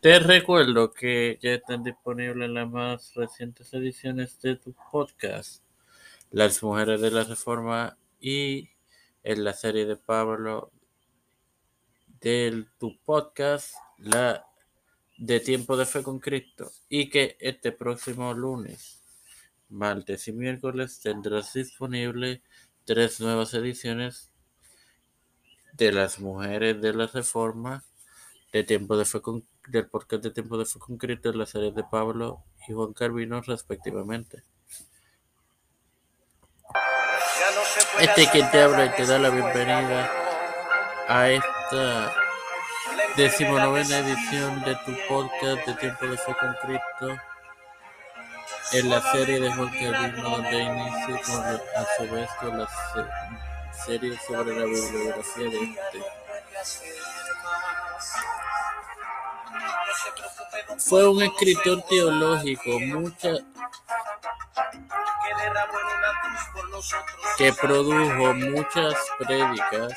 Te recuerdo que ya están disponibles las más recientes ediciones de tu podcast, Las Mujeres de la Reforma y en la serie de Pablo de tu podcast, la de Tiempo de Fe con Cristo, y que este próximo lunes, martes y miércoles tendrás disponible tres nuevas ediciones de Las Mujeres de la Reforma de Tiempo de Fe con del podcast de Tiempo de Fe con Cristo en las series de Pablo y Juan Carvino respectivamente. Este quien te habla y te da la bienvenida a esta decimonovena edición de tu podcast de Tiempo de Fe con Cristo en la serie de Juan Carvino donde inicio con, a su vez con la serie sobre la bibliografía de este. Fue un escritor teológico que produjo muchas prédicas,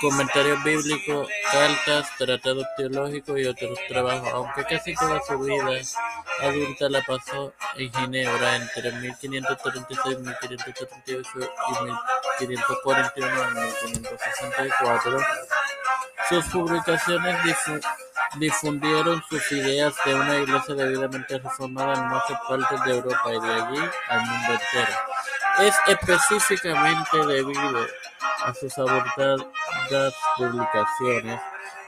comentarios bíblicos, cartas, tratados teológicos y otros trabajos, aunque casi toda su vida adulta la pasó en Ginebra entre 1536, 1538 y 1541 a 1564. Sus publicaciones difundieron sus ideas de una iglesia debidamente reformada en muchas partes de Europa y de allí al mundo entero. Es específicamente debido a sus abordadas publicaciones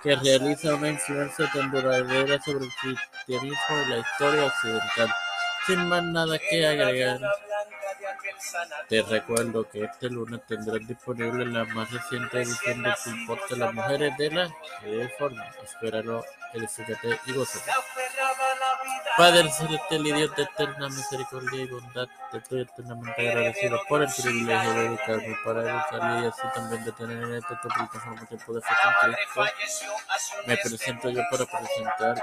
que realiza una influencia tan duradera sobre el cristianismo y la historia occidental. Sin más nada que agregar, te recuerdo que este lunes tendrás disponible la más reciente edición de Tu de Las Mujeres de la Reforma. Espéralo, edifícate y gózate. Padre celestial y Dios de eterna misericordia y bondad, te estoy eternamente agradecido por el privilegio de educarme para educarle y así también de tener en este plataforma tiempo de fe con Cristo. Me presento yo para presentar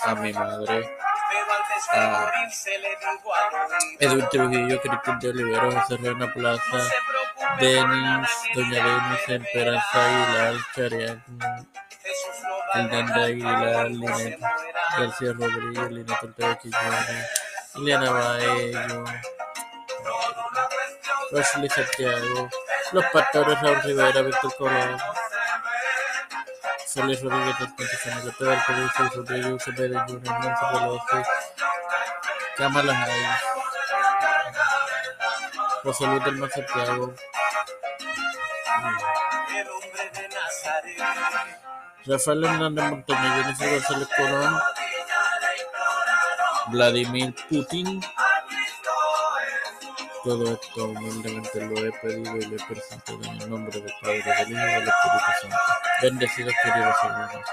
a mi madre, a Edwin Trujillo, Cristian de Olivero, José Reina Plaza, Denis, Doña Denis, Esperanza Aguilar, Charián, Hernanda Aguilar, Linet García Rodríguez, Linet Ortega Quiñones, Liliana Baello, Rosely Santiago, Los Pastores Raúl Rivera, Víctor Colón, Félix Rodríguez, Santiago, el Félix Rodríguez, Cepeda Junior, Nancy Pelosi, Kamala Harris, José Luis del Mar Santiago, Rafael Hernández Montañez, Jennifer González Colón, Vladimir Putin. Todo esto humildemente lo he pedido y lo he presentado en el nombre del Padre, del Hijo y del Espíritu Santo. Bendecidos queridos hermanos.